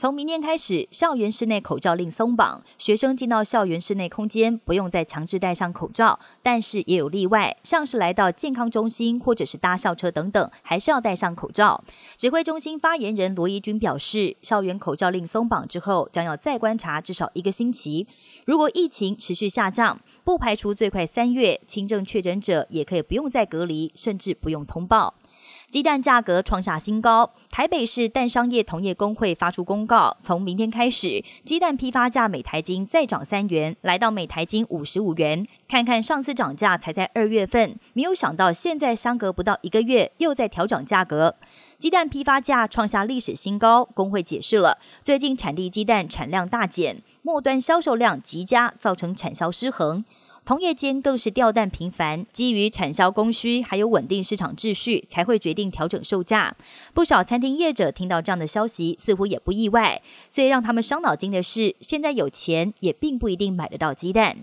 从明天开始，校园室内口罩令松绑，学生进到校园室内空间不用再强制戴上口罩，但是也有例外，像是来到健康中心或者是搭校车等等，还是要戴上口罩。指挥中心发言人罗怡君表示，校园口罩令松绑之后，将要再观察至少一个星期。如果疫情持续下降，不排除最快三月轻症确诊者也可以不用再隔离，甚至不用通报。鸡蛋价格创下新高，台北市蛋商业同业工会发出公告，从明天开始，鸡蛋批发价每台斤再涨三元，来到每台斤五十五元。看看上次涨价才在二月份，没有想到现在相隔不到一个月又在调整价格，鸡蛋批发价创下历史新高。工会解释了，最近产地鸡蛋产量大减，末端销售量极佳，造成产销失衡。同业间更是掉蛋频繁，基于产销供需还有稳定市场秩序，才会决定调整售价。不少餐厅业者听到这样的消息，似乎也不意外。最让他们伤脑筋的是，现在有钱也并不一定买得到鸡蛋。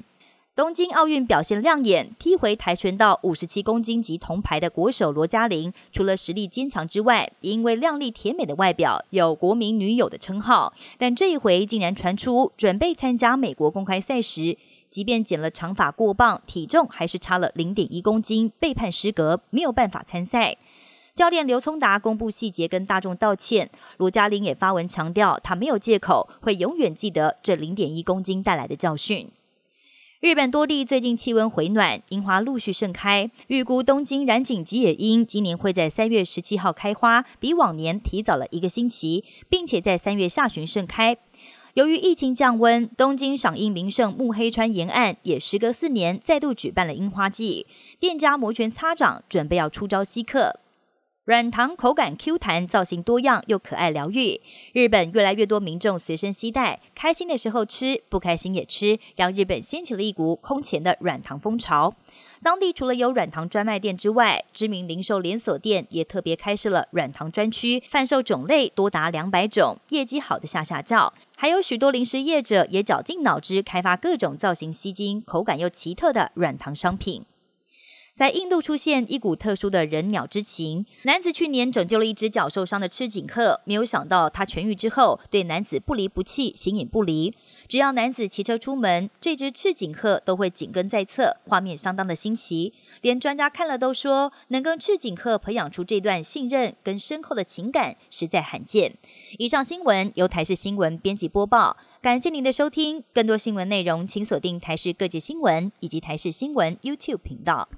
东京奥运表现亮眼，踢回跆拳道五十七公斤级铜牌的国手罗嘉玲，除了实力坚强之外，因为靓丽甜美的外表，有国民女友的称号。但这一回竟然传出准备参加美国公开赛时。即便剪了长发过磅，体重还是差了零点一公斤，被判失格，没有办法参赛。教练刘聪达公布细节，跟大众道歉。罗嘉玲也发文强调，他没有借口，会永远记得这零点一公斤带来的教训。日本多地最近气温回暖，樱花陆续盛开，预估东京染井吉野樱今年会在三月十七号开花，比往年提早了一个星期，并且在三月下旬盛开。由于疫情降温，东京赏樱名胜木黑川沿岸也时隔四年再度举办了樱花季，店家摩拳擦掌，准备要出招吸客。软糖口感 Q 弹，造型多样又可爱疗愈。日本越来越多民众随身携带，开心的时候吃，不开心也吃，让日本掀起了一股空前的软糖风潮。当地除了有软糖专卖店之外，知名零售连锁店也特别开设了软糖专区，贩售种类多达两百种，业绩好的下下叫。还有许多零食业者也绞尽脑汁开发各种造型吸睛、口感又奇特的软糖商品。在印度出现一股特殊的人鸟之情。男子去年拯救了一只脚受伤的赤颈鹤，没有想到他痊愈之后，对男子不离不弃，形影不离。只要男子骑车出门，这只赤颈鹤都会紧跟在侧，画面相当的新奇。连专家看了都说，能跟赤颈鹤培养出这段信任跟深厚的情感，实在罕见。以上新闻由台视新闻编辑播报，感谢您的收听。更多新闻内容，请锁定台视各界新闻以及台视新闻 YouTube 频道。